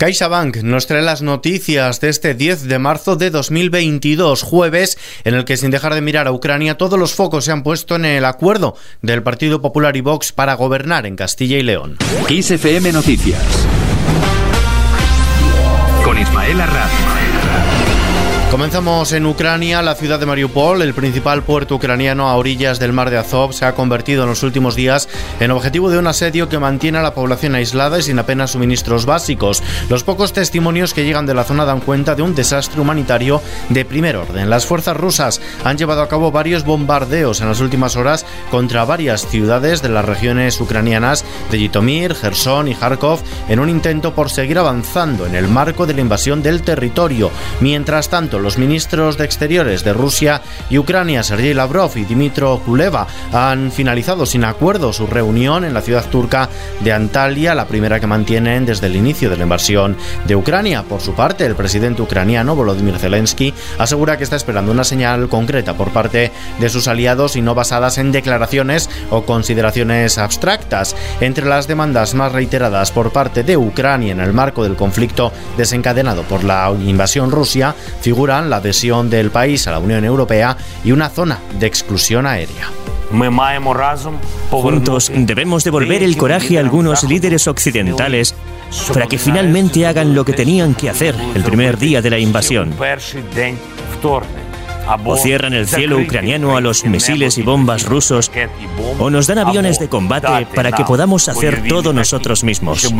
CaixaBank nos trae las noticias de este 10 de marzo de 2022, jueves, en el que sin dejar de mirar a Ucrania, todos los focos se han puesto en el acuerdo del Partido Popular y Vox para gobernar en Castilla y León. XFM Noticias con Ismael Arranz. Comenzamos en Ucrania, la ciudad de Mariupol, el principal puerto ucraniano a orillas del mar de Azov, se ha convertido en los últimos días en objetivo de un asedio que mantiene a la población aislada y sin apenas suministros básicos. Los pocos testimonios que llegan de la zona dan cuenta de un desastre humanitario de primer orden. Las fuerzas rusas han llevado a cabo varios bombardeos en las últimas horas contra varias ciudades de las regiones ucranianas de Yitomir, Gerson y Kharkov en un intento por seguir avanzando en el marco de la invasión del territorio. Mientras tanto, los ministros de Exteriores de Rusia y Ucrania, Sergei Lavrov y Dimitro Kuleva, han finalizado sin acuerdo su reunión en la ciudad turca de Antalya, la primera que mantienen desde el inicio de la invasión de Ucrania. Por su parte, el presidente ucraniano Volodymyr Zelensky asegura que está esperando una señal concreta por parte de sus aliados y no basadas en declaraciones o consideraciones abstractas. Entre las demandas más reiteradas por parte de Ucrania en el marco del conflicto desencadenado por la invasión rusa figura la adhesión del país a la Unión Europea y una zona de exclusión aérea. Juntos debemos devolver el coraje a algunos líderes occidentales para que finalmente hagan lo que tenían que hacer el primer día de la invasión. O cierran el cielo ucraniano a los misiles y bombas rusos, o nos dan aviones de combate para que podamos hacer todo nosotros mismos.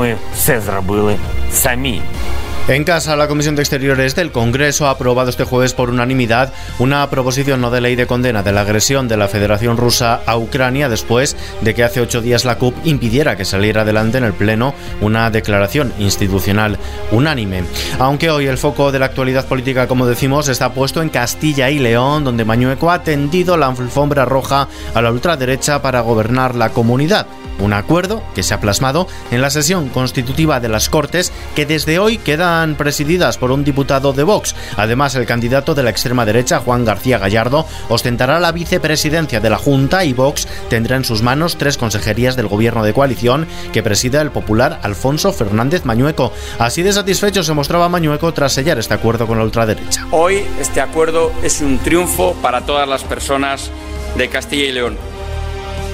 En casa, la Comisión de Exteriores del Congreso ha aprobado este jueves por unanimidad una proposición no de ley de condena de la agresión de la Federación Rusa a Ucrania después de que hace ocho días la CUP impidiera que saliera adelante en el Pleno una declaración institucional unánime. Aunque hoy el foco de la actualidad política, como decimos, está puesto en Castilla y León, donde Mañueco ha tendido la alfombra roja a la ultraderecha para gobernar la comunidad. Un acuerdo que se ha plasmado en la sesión constitutiva de las Cortes que desde hoy quedan presididas por un diputado de Vox. Además, el candidato de la extrema derecha, Juan García Gallardo, ostentará la vicepresidencia de la Junta y Vox tendrá en sus manos tres consejerías del gobierno de coalición que presida el popular Alfonso Fernández Mañueco. Así de satisfecho se mostraba Mañueco tras sellar este acuerdo con la ultraderecha. Hoy este acuerdo es un triunfo para todas las personas de Castilla y León.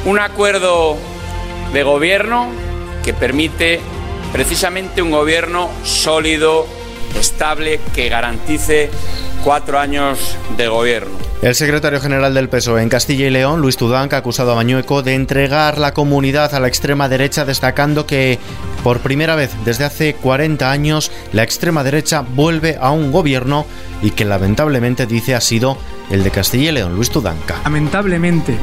Un acuerdo de gobierno que permite precisamente un gobierno sólido, estable, que garantice cuatro años de gobierno. El secretario general del PSOE en Castilla y León, Luis Tudán, ha acusado a Mañueco de entregar la comunidad a la extrema derecha, destacando que por primera vez desde hace 40 años la extrema derecha vuelve a un gobierno y que lamentablemente dice ha sido el de Castilla y León, Luis Tudanca. Lamentablemente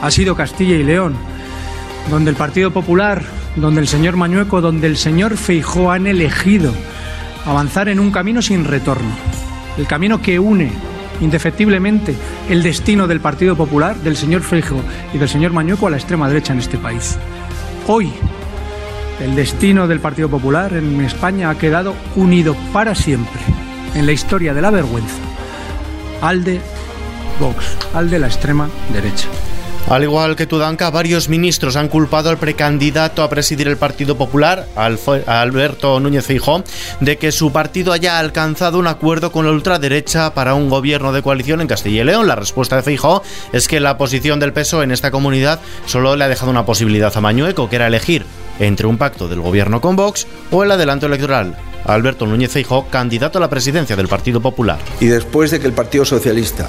ha sido Castilla y León donde el Partido Popular, donde el señor Mañueco, donde el señor Feijó han elegido avanzar en un camino sin retorno. El camino que une indefectiblemente el destino del Partido Popular, del señor Feijó y del señor Mañueco a la extrema derecha en este país. Hoy, el destino del Partido Popular en España ha quedado unido para siempre en la historia de la vergüenza al de Vox, al de la extrema derecha. Al igual que Tudanca, varios ministros han culpado al precandidato a presidir el Partido Popular, Alberto Núñez Feijóo, de que su partido haya alcanzado un acuerdo con la ultraderecha para un gobierno de coalición en Castilla y León. La respuesta de Feijóo es que la posición del PSOE en esta comunidad solo le ha dejado una posibilidad a Mañueco, que era elegir entre un pacto del gobierno con Vox o el adelanto electoral. Alberto Núñez Feijóo, candidato a la presidencia del Partido Popular. Y después de que el Partido Socialista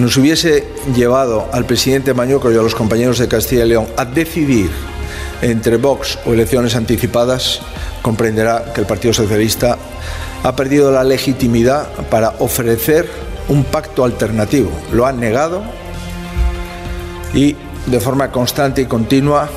nos hubiese llevado al presidente Mañueco y a los compañeros de Castilla y León a decidir entre Vox o elecciones anticipadas, comprenderá que el Partido Socialista ha perdido la legitimidad para ofrecer un pacto alternativo. Lo han negado y de forma constante y continua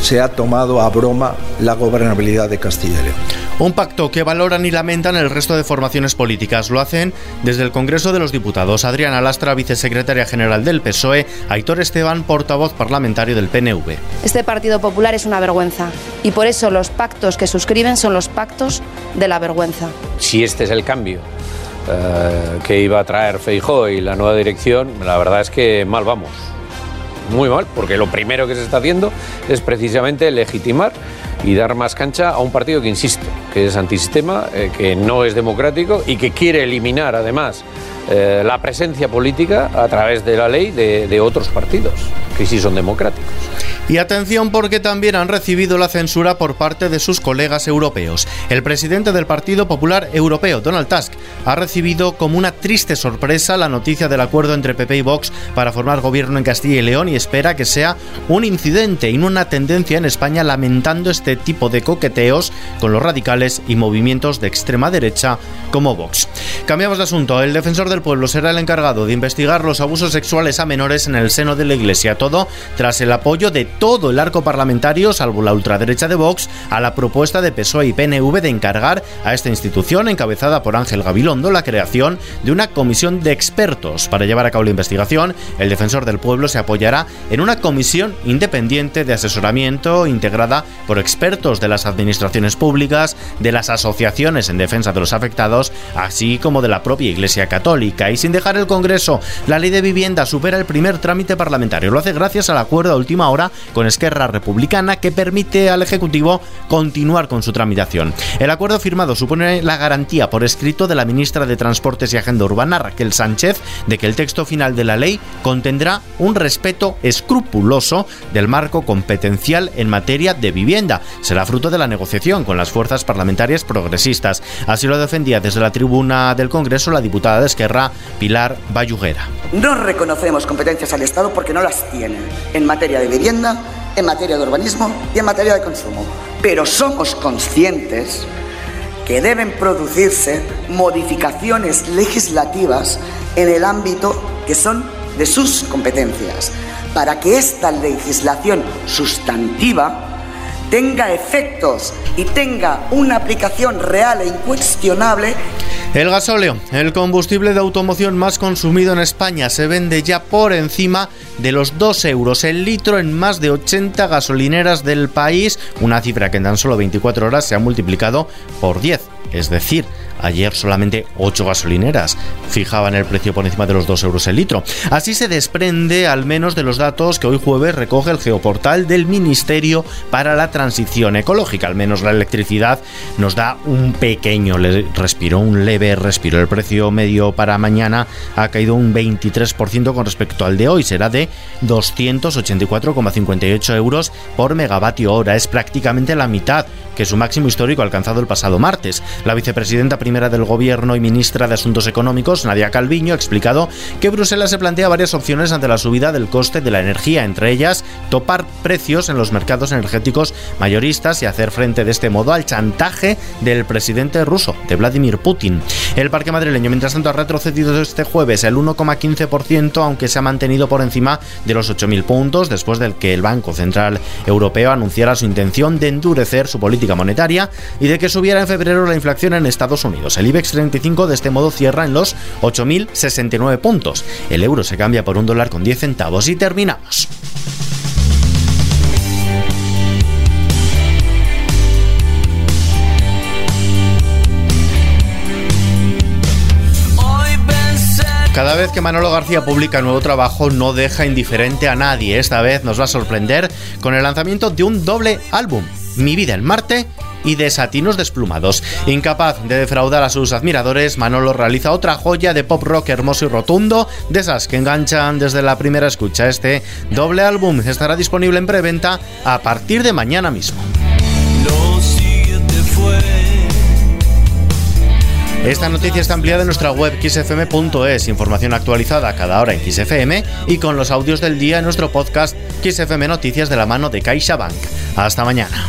se ha tomado a broma la gobernabilidad de Castilla y León. Un pacto que valoran y lamentan el resto de formaciones políticas. Lo hacen desde el Congreso de los Diputados. Adriana Lastra, vicesecretaria general del PSOE, Aitor Esteban, portavoz parlamentario del PNV. Este Partido Popular es una vergüenza y por eso los pactos que suscriben son los pactos de la vergüenza. Si este es el cambio eh, que iba a traer Feijó y la nueva dirección, la verdad es que mal vamos muy mal, porque lo primero que se está haciendo es precisamente legitimar y dar más cancha a un partido que, insisto, que es antisistema, eh, que no es democrático y que quiere eliminar además eh, la presencia política a través de la ley de, de otros partidos, que sí son democráticos. Y atención porque también han recibido la censura por parte de sus colegas europeos. El presidente del Partido Popular Europeo, Donald Tusk, ha recibido como una triste sorpresa la noticia del acuerdo entre PP y Vox para formar gobierno en Castilla y León y espera que sea un incidente y no una tendencia en España lamentando este tipo de coqueteos con los radicales y movimientos de extrema derecha como Vox. Cambiamos de asunto. El defensor del pueblo será el encargado de investigar los abusos sexuales a menores en el seno de la Iglesia. Todo tras el apoyo de todo el arco parlamentario, salvo la ultraderecha de Vox, a la propuesta de PSOE y PNV de encargar a esta institución, encabezada por Ángel Gabilondo, la creación de una comisión de expertos para llevar a cabo la investigación. El defensor del pueblo se apoyará en una comisión independiente de asesoramiento integrada por expertos de las administraciones públicas, de las asociaciones en defensa de los afectados, así como de la propia Iglesia Católica. Y sin dejar el Congreso, la ley de vivienda supera el primer trámite parlamentario. Lo hace gracias al acuerdo a última hora con Esquerra Republicana que permite al Ejecutivo continuar con su tramitación. El acuerdo firmado supone la garantía por escrito de la ministra de Transportes y Agenda Urbana, Raquel Sánchez, de que el texto final de la ley contendrá un respeto escrupuloso del marco competencial en materia de vivienda. Será fruto de la negociación con las fuerzas parlamentarias progresistas. Así lo defendía desde la tribuna del Congreso la diputada de Esquerra, Pilar Bayuguera. No reconocemos competencias al Estado porque no las tiene en materia de vivienda, en materia de urbanismo y en materia de consumo. Pero somos conscientes que deben producirse modificaciones legislativas en el ámbito que son de sus competencias, para que esta legislación sustantiva tenga efectos y tenga una aplicación real e incuestionable el gasóleo, el combustible de automoción más consumido en España, se vende ya por encima de los 2 euros el litro en más de 80 gasolineras del país, una cifra que en tan solo 24 horas se ha multiplicado por 10. Es decir, Ayer solamente 8 gasolineras fijaban el precio por encima de los 2 euros el litro. Así se desprende al menos de los datos que hoy jueves recoge el geoportal del Ministerio para la Transición Ecológica. Al menos la electricidad nos da un pequeño respiro, un leve respiro. El precio medio para mañana ha caído un 23% con respecto al de hoy. Será de 284,58 euros por megavatio hora. Es prácticamente la mitad que su máximo histórico alcanzado el pasado martes. La vicepresidenta primera del Gobierno y ministra de Asuntos Económicos, Nadia Calviño, ha explicado que Bruselas se plantea varias opciones ante la subida del coste de la energía, entre ellas topar precios en los mercados energéticos mayoristas y hacer frente de este modo al chantaje del presidente ruso, de Vladimir Putin. El parque madrileño, mientras tanto, ha retrocedido este jueves el 1,15%, aunque se ha mantenido por encima de los 8.000 puntos después del que el Banco Central Europeo anunciara su intención de endurecer su política monetaria y de que subiera en febrero la inflación en Estados El IBEX 35 de este modo cierra en los 8.069 puntos. El euro se cambia por un dólar con 10 centavos y terminamos. Cada vez que Manolo García publica nuevo trabajo no deja indiferente a nadie. Esta vez nos va a sorprender con el lanzamiento de un doble álbum. Mi vida en Marte y Desatinos desplumados. Incapaz de defraudar a sus admiradores, Manolo realiza otra joya de pop rock hermoso y rotundo, de esas que enganchan desde la primera escucha. Este doble álbum estará disponible en preventa a partir de mañana mismo. Esta noticia está ampliada en nuestra web xfm.es, información actualizada cada hora en XFM y con los audios del día en nuestro podcast XFM Noticias de la mano de CaixaBank. Hasta mañana.